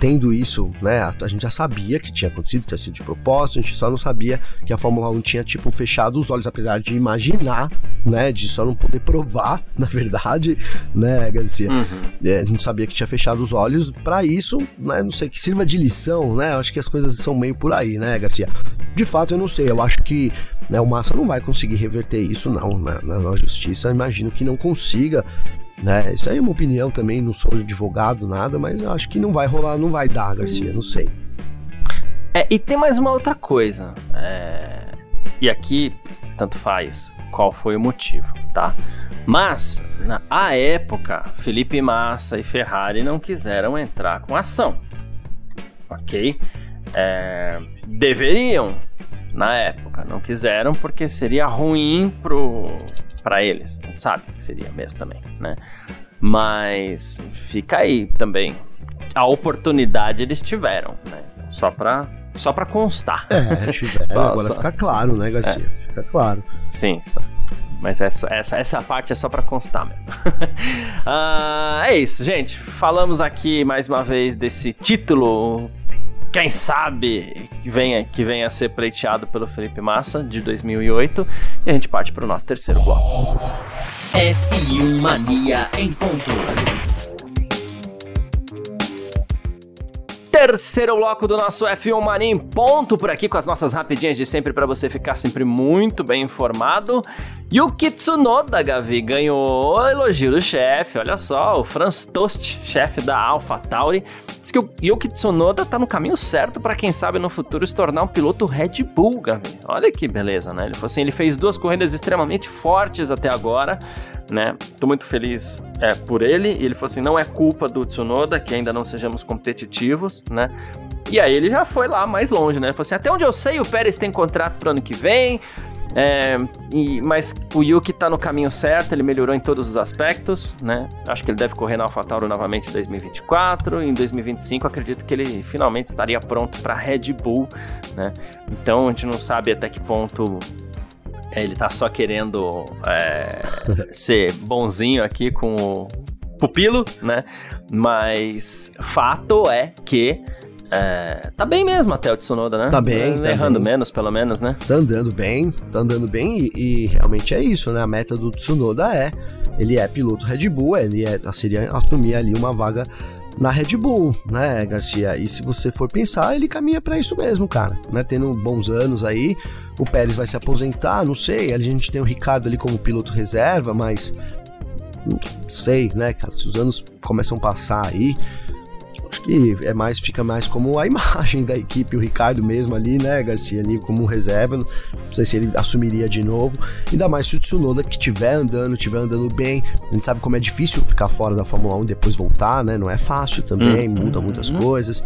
[SPEAKER 2] tendo isso, né, a, a, gente já sabia que tinha acontecido, tinha sido de propósito, a gente só não sabia que a Fórmula 1 tinha, tipo, fechado os olhos, apesar de imaginar, né, de só não poder provar, na verdade, né, Garcia? Uhum. É, a gente sabia que tinha fechado os olhos para isso, né, não sei, que sirva de lição, né, acho que as coisas são meio por aí, né, Garcia? De fato, eu não sei, eu acho que né, o Massa não vai conseguir reverter isso, não, né, na justiça, imagino que não consiga, né? Isso aí é uma opinião também, não sou advogado, nada, mas acho que não vai rolar, não vai dar, Garcia, não sei.
[SPEAKER 1] É, e tem mais uma outra coisa. É... E aqui, tanto faz qual foi o motivo, tá? Mas, na a época, Felipe Massa e Ferrari não quiseram entrar com ação. Ok? É... Deveriam, na época, não quiseram porque seria ruim pro, para eles. A gente sabe que seria mesmo também, né? Mas fica aí também. A oportunidade eles tiveram, né? Só pra, só pra constar.
[SPEAKER 2] É, tiveram. só, agora só. fica claro, né, Garcia? É. Fica claro.
[SPEAKER 1] Sim, só. Mas essa, essa, essa parte é só para constar mesmo. uh, é isso, gente. Falamos aqui mais uma vez desse título quem sabe que venha, que venha a ser pleiteado pelo Felipe Massa de 2008 e a gente parte para o nosso terceiro bloco. F1 Mania em ponto. terceiro bloco do nosso F1 Mania em ponto por aqui com as nossas rapidinhas de sempre para você ficar sempre muito bem informado. Yuki Tsunoda, Gavi, ganhou elogio do chefe, olha só, o Franz Tost, chefe da AlphaTauri, diz que o Yuki Tsunoda tá no caminho certo para quem sabe no futuro se tornar um piloto Red Bull, Gavi. Olha que beleza, né? Ele assim, ele fez duas corridas extremamente fortes até agora, né? Tô muito feliz é, por ele. E ele falou assim: não é culpa do Tsunoda que ainda não sejamos competitivos, né? E aí ele já foi lá mais longe, né? Ele falou assim: até onde eu sei, o Pérez tem contrato pro ano que vem. É, e, mas o Yuki tá no caminho certo, ele melhorou em todos os aspectos, né? Acho que ele deve correr na AlphaTauri novamente em 2024. Em 2025, acredito que ele finalmente estaria pronto para Red Bull, né? Então a gente não sabe até que ponto ele tá só querendo é, ser bonzinho aqui com o pupilo, né? Mas fato é que é, tá bem mesmo até o Tsunoda, né?
[SPEAKER 2] Tá bem,
[SPEAKER 1] tá
[SPEAKER 2] Errando
[SPEAKER 1] bem. menos, pelo menos, né?
[SPEAKER 2] Tá andando bem, tá andando bem e, e, realmente é isso, né? A meta do Tsunoda é, ele é piloto Red Bull, ele é, seria assumir ali uma vaga na Red Bull, né, Garcia? E se você for pensar, ele caminha para isso mesmo, cara, né? Tendo bons anos aí, o Pérez vai se aposentar, não sei, a gente tem o Ricardo ali como piloto reserva, mas não sei, né, cara? Se os anos começam a passar aí, acho que é mais, fica mais como a imagem da equipe, o Ricardo mesmo ali, né, Garcia, ali como um reserva, não sei se ele assumiria de novo, ainda mais se o Tsunoda que estiver andando, estiver andando bem, a gente sabe como é difícil ficar fora da Fórmula 1 e depois voltar, né, não é fácil também, hum, muda muitas hum. coisas,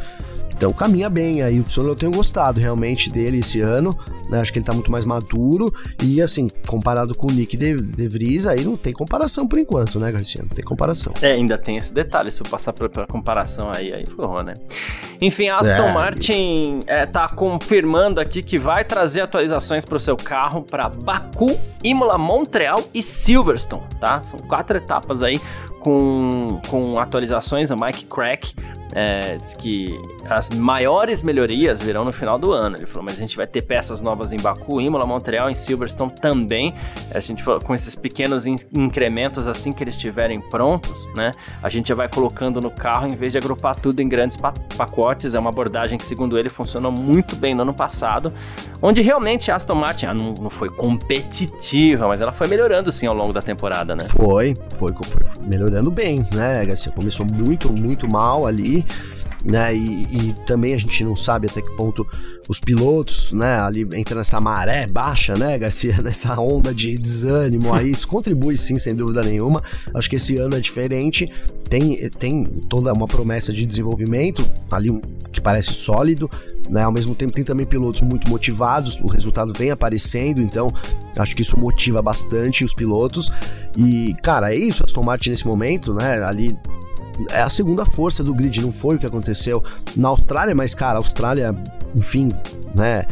[SPEAKER 2] então caminha bem aí. O Tsunoda eu tenho gostado realmente dele esse ano. Né? Acho que ele tá muito mais maduro. E assim, comparado com o Nick De, De Vries, aí não tem comparação por enquanto, né, Garcia? Não tem comparação.
[SPEAKER 1] É, ainda tem esse detalhe. Se eu passar pela comparação aí, aí ferrou, né? Enfim, a Aston é. Martin é, tá confirmando aqui que vai trazer atualizações para o seu carro para Baku, Imola, Montreal e Silverstone, tá? São quatro etapas aí com, com atualizações. O Mike Crack é, diz que as maiores melhorias virão no final do ano. Ele falou, mas a gente vai ter peças novas em Baku, Imola, Montreal, em Silverstone também. A gente falou, com esses pequenos in incrementos assim que eles estiverem prontos, né? A gente já vai colocando no carro em vez de agrupar tudo em grandes pa pacotes. É uma abordagem que, segundo ele, funcionou muito bem no ano passado, onde realmente a Aston Martin ah, não, não, foi competitiva, mas ela foi melhorando sim ao longo da temporada, né?
[SPEAKER 2] Foi, foi, foi melhorando bem, né, Garcia? Começou muito, muito mal ali né? E, e, também a gente não sabe até que ponto os pilotos, né? Ali entra nessa maré baixa, né, Garcia? Nessa onda de desânimo aí, isso contribui sim, sem dúvida nenhuma. Acho que esse ano é diferente. Tem, tem toda uma promessa de desenvolvimento ali que parece sólido, né? Ao mesmo tempo tem também pilotos muito motivados, o resultado vem aparecendo, então acho que isso motiva bastante os pilotos. E, cara, é isso, Aston Martin nesse momento, né? Ali é a segunda força do grid, não foi o que aconteceu na Austrália, mas, cara, a Austrália, enfim, né?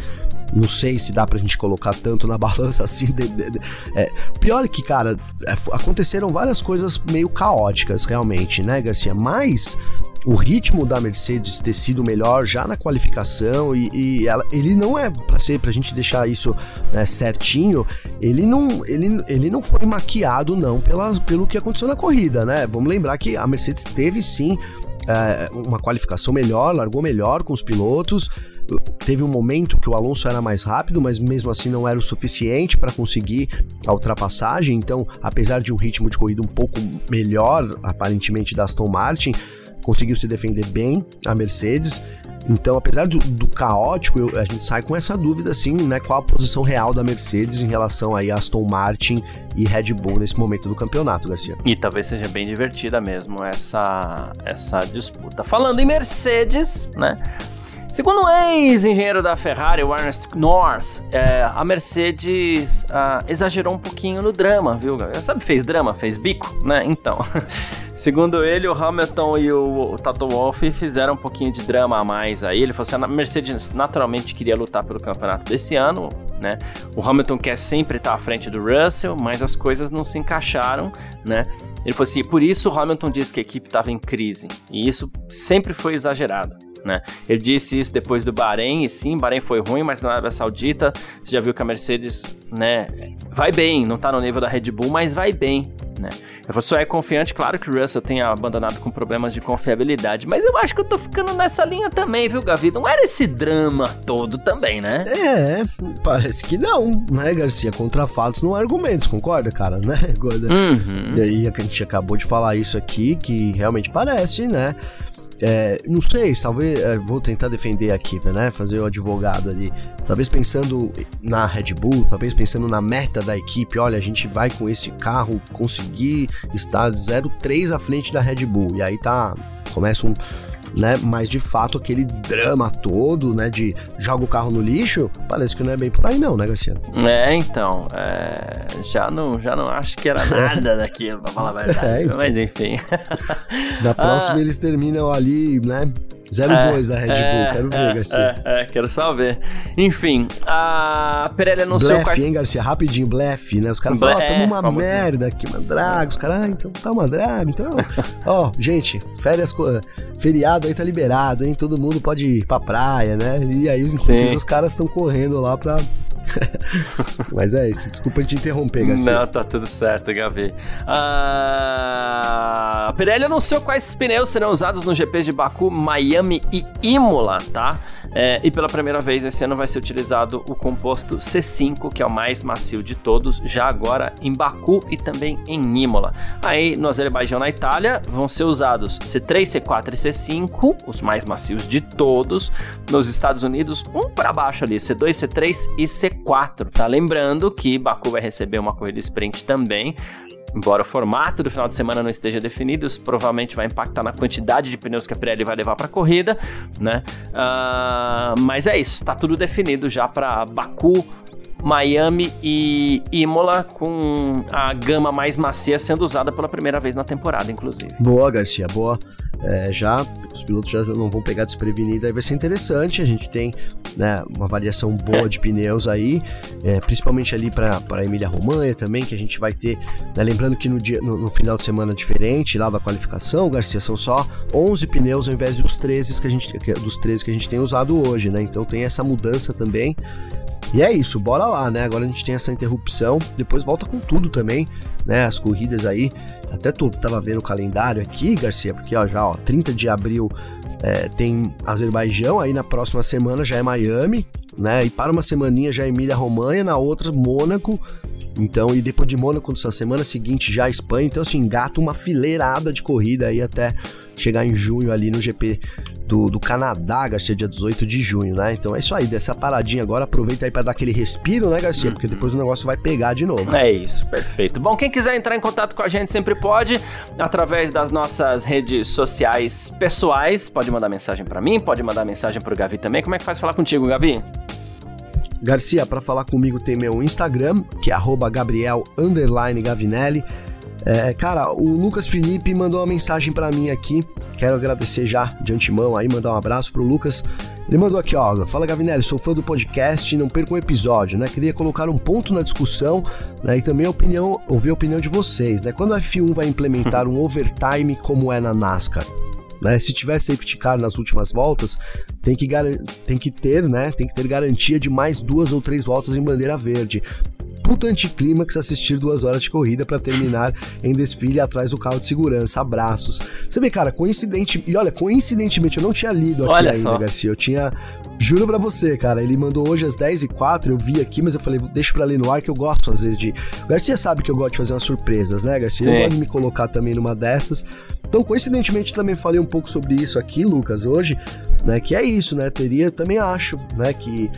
[SPEAKER 2] Não sei se dá pra gente colocar tanto na balança assim. De, de, de, é, pior é que, cara, é, aconteceram várias coisas meio caóticas, realmente, né, Garcia? Mas o ritmo da Mercedes ter sido melhor já na qualificação e, e ela, ele não é para ser pra gente deixar isso né, certinho, ele não ele, ele não foi maquiado não pela, pelo que aconteceu na corrida, né? Vamos lembrar que a Mercedes teve sim é, uma qualificação melhor, largou melhor com os pilotos. Teve um momento que o Alonso era mais rápido, mas mesmo assim não era o suficiente para conseguir a ultrapassagem. Então, apesar de um ritmo de corrida um pouco melhor, aparentemente, da Aston Martin, conseguiu se defender bem a Mercedes. Então, apesar do, do caótico, eu, a gente sai com essa dúvida, assim, né? Qual a posição real da Mercedes em relação aí a Aston Martin e Red Bull nesse momento do campeonato, Garcia.
[SPEAKER 1] E talvez seja bem divertida mesmo essa, essa disputa. Falando em Mercedes, né? Segundo o ex-engenheiro da Ferrari, o Ernest Norris, é, a Mercedes ah, exagerou um pouquinho no drama, viu, galera? Sabe, fez drama, fez bico, né? Então, segundo ele, o Hamilton e o, o Toto Wolff fizeram um pouquinho de drama a mais aí. Ele falou assim, a Mercedes naturalmente queria lutar pelo campeonato desse ano, né? O Hamilton quer sempre estar à frente do Russell, mas as coisas não se encaixaram, né? Ele falou assim, por isso o Hamilton disse que a equipe estava em crise, e isso sempre foi exagerado né? Ele disse isso depois do Bahrein, e sim, Bahrein foi ruim, mas na Arábia Saudita, você já viu que a Mercedes, né, vai bem, não tá no nível da Red Bull, mas vai bem, né? Eu só é confiante, claro que o Russell tenha abandonado com problemas de confiabilidade, mas eu acho que eu tô ficando nessa linha também, viu, Gavi? Não era esse drama todo também, né?
[SPEAKER 2] É, parece que não, né, Garcia? Contra fatos não há argumentos, concorda, cara, né? Uhum. E aí a gente acabou de falar isso aqui, que realmente parece, né? É, não sei, talvez. É, vou tentar defender aqui, né? Fazer o advogado ali. Talvez pensando na Red Bull, talvez pensando na meta da equipe. Olha, a gente vai com esse carro conseguir estar 0,3 à frente da Red Bull. E aí tá. Começa um né? Mas de fato aquele drama todo, né? De joga o carro no lixo, parece que não é bem por aí não, né, Garcia?
[SPEAKER 1] É, então, é, já não, já não acho que era nada daquilo, pra falar a verdade. É, então. Mas enfim.
[SPEAKER 2] Na próxima ah. eles terminam ali, né? 02 é, da Red Bull, é, quero ver,
[SPEAKER 1] é,
[SPEAKER 2] Garcia.
[SPEAKER 1] É, é, quero só ver. Enfim, a Pirelli anunciou
[SPEAKER 2] blefe, quais... hein, Garcia? Rapidinho, blefe, né? Os caras falam, ó, oh, tamo uma merda aqui, Mandraga. Os caras, ah, então tá uma draga, então... ó, gente, férias, feriado aí tá liberado, hein? Todo mundo pode ir pra praia, né? E aí, enquanto os caras estão correndo lá pra Mas é isso, desculpa te interromper, Garcia.
[SPEAKER 1] Não, tá tudo certo, Gavi. Ah, a Pirelli anunciou quais pneus serão usados no GP de Baku, Miami e Imola, tá? É, e pela primeira vez esse ano vai ser utilizado o composto C5, que é o mais macio de todos, já agora em Baku e também em Imola. Aí no Azerbaijão, na Itália, vão ser usados C3, C4 e C5, os mais macios de todos. Nos Estados Unidos, um para baixo ali, C2, C3 e C4, tá? Lembrando que Baku vai receber uma corrida sprint também, Embora o formato do final de semana não esteja definido, isso provavelmente vai impactar na quantidade de pneus que a Pirelli vai levar para a corrida, né? Uh, mas é isso, está tudo definido já para Baku, Miami e Imola, com a gama mais macia sendo usada pela primeira vez na temporada, inclusive.
[SPEAKER 2] Boa, Garcia, boa é, já os pilotos já não vão pegar desprevenido, aí vai ser interessante. A gente tem né, uma variação boa de pneus aí, é, principalmente ali para a Emília Romanha também, que a gente vai ter. Né, lembrando que no, dia, no, no, final de semana diferente lá da qualificação, Garcia, são só 11 pneus ao invés dos 13 que a gente, dos 13 que a gente tem usado hoje, né? Então tem essa mudança também. E é isso, bora lá, né? Agora a gente tem essa interrupção, depois volta com tudo também, né? As corridas aí. Até tô, tava vendo o calendário aqui, Garcia, porque ó, já ó, 30 de abril é, tem Azerbaijão, aí na próxima semana já é Miami, né? E para uma semaninha já é Emília Romanha, na outra Mônaco. Então, e depois de Mônaco, na semana seguinte já Espanha. Então, assim, engata uma fileirada de corrida aí até chegar em junho ali no GP do, do Canadá, Garcia, dia 18 de junho, né? Então é isso aí, dessa paradinha agora, aproveita aí para dar aquele respiro, né, Garcia? Porque depois o negócio vai pegar de novo.
[SPEAKER 1] É isso, perfeito. Bom, quem quiser entrar em contato com a gente sempre pode, através das nossas redes sociais pessoais, pode mandar mensagem para mim, pode mandar mensagem pro Gavi também. Como é que faz falar contigo, Gavi?
[SPEAKER 2] Garcia, para falar comigo tem meu Instagram, que é Gabriel Gavinelli. É, cara, o Lucas Felipe mandou uma mensagem para mim aqui. Quero agradecer já de antemão aí, mandar um abraço pro Lucas. Ele mandou aqui, ó, fala Gavinelli, sou fã do podcast não perco um episódio, né? Queria colocar um ponto na discussão, né? E também a opinião, ouvir a opinião de vocês, né? Quando a F1 vai implementar um overtime como é na NASCAR? Né? Se tiver safety car nas últimas voltas, tem que, tem que ter, né? Tem que ter garantia de mais duas ou três voltas em bandeira verde puta anticlímax assistir duas horas de corrida para terminar em desfile atrás do carro de segurança. Abraços. Você vê, cara, coincidente. E olha, coincidentemente, eu não tinha lido aqui olha ainda, só. Garcia. Eu tinha. Juro pra você, cara. Ele mandou hoje às 10h04, eu vi aqui, mas eu falei, deixa pra ler no ar que eu gosto às vezes de. Garcia sabe que eu gosto de fazer umas surpresas, né, Garcia? Eu gosto de me colocar também numa dessas. Então, coincidentemente, também falei um pouco sobre isso aqui, Lucas, hoje, né? Que é isso, né? Teria, também acho, né? Que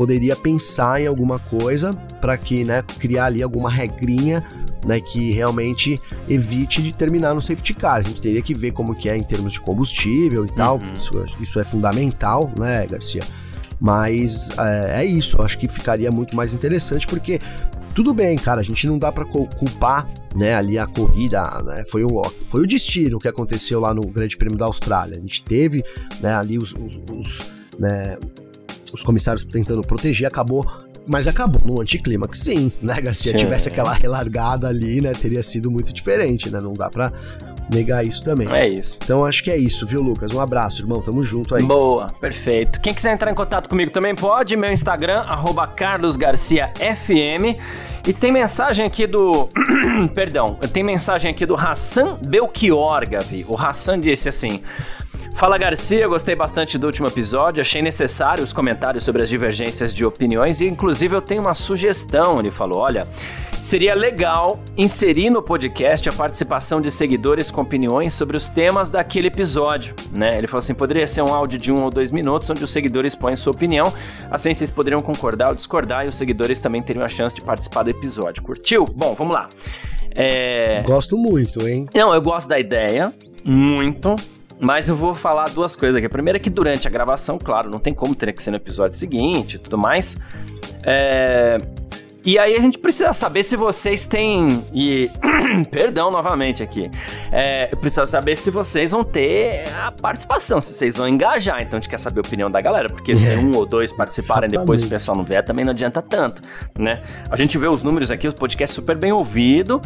[SPEAKER 2] poderia pensar em alguma coisa para que, né, criar ali alguma regrinha né, que realmente evite de terminar no safety car. A gente teria que ver como que é em termos de combustível e tal. Uhum. Isso, isso é fundamental, né, Garcia? Mas é, é isso, acho que ficaria muito mais interessante porque tudo bem, cara, a gente não dá para culpar, né, ali a corrida, né, foi o, foi o destino que aconteceu lá no Grande Prêmio da Austrália. A gente teve, né, ali os, os, os né, os comissários tentando proteger, acabou mas acabou no anticlímax, sim, né, Garcia? Sim. Tivesse aquela relargada ali, né, teria sido muito diferente, né? Não dá pra negar isso também.
[SPEAKER 1] É isso.
[SPEAKER 2] Então acho que é isso, viu, Lucas? Um abraço, irmão. Tamo junto aí.
[SPEAKER 1] Boa, perfeito. Quem quiser entrar em contato comigo também pode, meu Instagram, carlosgarciafm. E tem mensagem aqui do. Perdão, tem mensagem aqui do Hassan Belchior, Gavi. O Hassan disse assim. Fala Garcia, gostei bastante do último episódio, achei necessário os comentários sobre as divergências de opiniões e inclusive eu tenho uma sugestão, ele falou, olha, seria legal inserir no podcast a participação de seguidores com opiniões sobre os temas daquele episódio, né? Ele falou assim, poderia ser um áudio de um ou dois minutos onde os seguidores põem sua opinião, assim vocês poderiam concordar ou discordar e os seguidores também teriam a chance de participar do episódio. Curtiu? Bom, vamos lá.
[SPEAKER 2] É... Gosto muito, hein?
[SPEAKER 1] Não, eu gosto da ideia, muito. Mas eu vou falar duas coisas aqui. A primeira é que durante a gravação, claro, não tem como, teria que ser no episódio seguinte e tudo mais. É... e aí a gente precisa saber se vocês têm. E. Perdão novamente aqui. É, precisa saber se vocês vão ter a participação, se vocês vão engajar. Então a gente quer saber a opinião da galera, porque se é, um ou dois participarem exatamente. depois o pessoal não vier, também não adianta tanto, né? A gente vê os números aqui, o podcast super bem ouvido,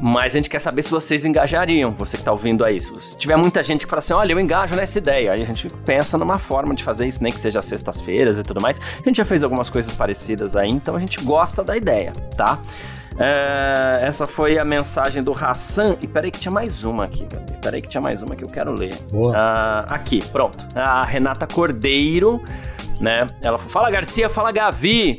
[SPEAKER 1] mas a gente quer saber se vocês engajariam, você que está ouvindo aí. Se tiver muita gente que fala assim, olha, eu engajo nessa ideia, aí a gente pensa numa forma de fazer isso, nem que seja sextas-feiras e tudo mais. A gente já fez algumas coisas parecidas aí, então a gente gosta da ideia, tá? É, essa foi a mensagem do Hassan. E peraí que tinha mais uma aqui, Gabi. Peraí que tinha mais uma que eu quero ler. Boa. Ah, aqui, pronto. A Renata Cordeiro, né? Ela falou, fala Garcia, fala Gavi.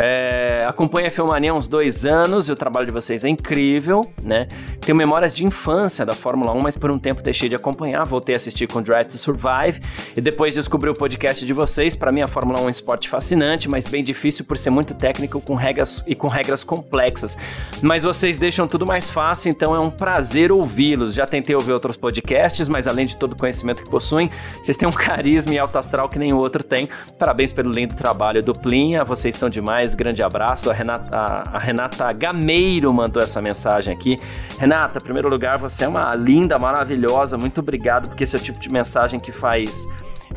[SPEAKER 1] É, acompanho a Filmania há uns dois anos e o trabalho de vocês é incrível, né? Tenho memórias de infância da Fórmula 1, mas por um tempo deixei de acompanhar, voltei a assistir com Drive to Survive e depois descobri o podcast de vocês. Para mim, a Fórmula 1 é um esporte fascinante, mas bem difícil por ser muito técnico com regras e com regras complexas. Mas vocês deixam tudo mais fácil, então é um prazer ouvi-los. Já tentei ouvir outros podcasts, mas além de todo o conhecimento que possuem, vocês têm um carisma e alto astral que o outro tem. Parabéns pelo lindo trabalho duplinha, vocês são demais grande abraço. A Renata, a Renata Gameiro mandou essa mensagem aqui. Renata, em primeiro lugar, você é uma linda, maravilhosa. Muito obrigado, porque esse é o tipo de mensagem que faz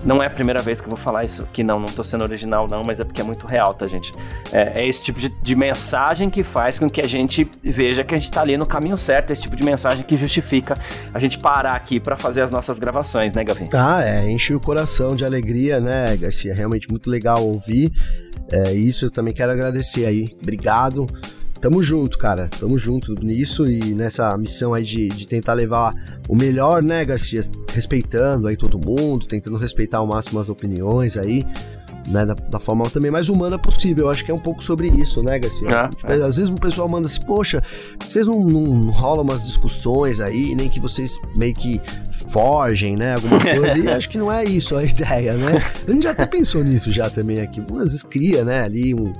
[SPEAKER 1] não é a primeira vez que eu vou falar isso aqui, não. Não tô sendo original, não, mas é porque é muito real, tá, gente? É, é esse tipo de, de, mensagem que faz com que a gente veja que a gente tá ali no caminho certo. É esse tipo de mensagem que justifica a gente parar aqui para fazer as nossas gravações, né, Gavi?
[SPEAKER 2] Tá, é, enche o coração de alegria, né, Garcia? Realmente muito legal ouvir. É, isso eu também quero agradecer aí. Obrigado. Tamo junto, cara. Tamo junto nisso e nessa missão aí de, de tentar levar o melhor, né, Garcia? Respeitando aí todo mundo, tentando respeitar ao máximo as opiniões aí. Né, da, da, forma também mais humana possível. Eu acho que é um pouco sobre isso, né, Garcia? É, é. Às vezes o pessoal manda assim, poxa, vocês não, não rolam umas discussões aí, nem que vocês meio que forgem, né, alguma coisa, e acho que não é isso a ideia, né? A gente já até pensou nisso já também aqui. Às vezes cria, né, ali um,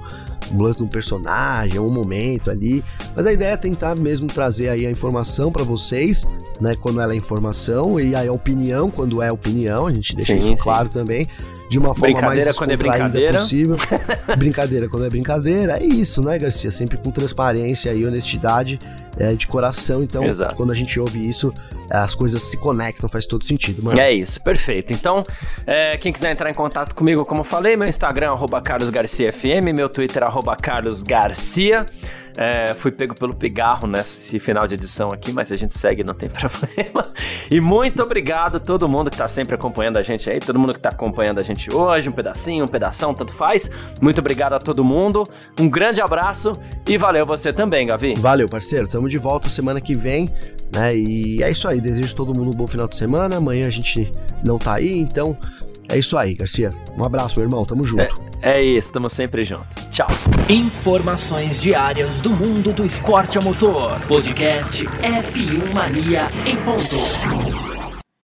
[SPEAKER 2] um lance de um personagem, um momento ali. Mas a ideia é tentar mesmo trazer aí a informação para vocês, né? Quando ela é informação, e aí a opinião, quando é opinião, a gente deixa sim, isso sim. claro também. De uma forma mais quando é brincadeira. possível. brincadeira quando é brincadeira. É isso, né, Garcia? Sempre com transparência e honestidade é, de coração. Então, Exato. quando a gente ouve isso, as coisas se conectam, faz todo sentido, mano.
[SPEAKER 1] É isso, perfeito. Então, é, quem quiser entrar em contato comigo, como eu falei, meu Instagram é carlosgarciafm, meu Twitter é carlosgarcia. É, fui pego pelo pigarro nesse final de edição aqui, mas a gente segue, não tem problema. E muito obrigado a todo mundo que está sempre acompanhando a gente aí, todo mundo que está acompanhando a gente hoje, um pedacinho, um pedação, tanto faz. Muito obrigado a todo mundo, um grande abraço e valeu você também, Gavi.
[SPEAKER 2] Valeu, parceiro, tamo de volta semana que vem, né? E é isso aí, desejo todo mundo um bom final de semana. Amanhã a gente não tá aí, então é isso aí, Garcia. Um abraço, meu irmão, tamo junto.
[SPEAKER 1] É, é isso, tamo sempre junto. Tchau.
[SPEAKER 4] Informações diárias do mundo do esporte a motor. Podcast F1 Mania em ponto.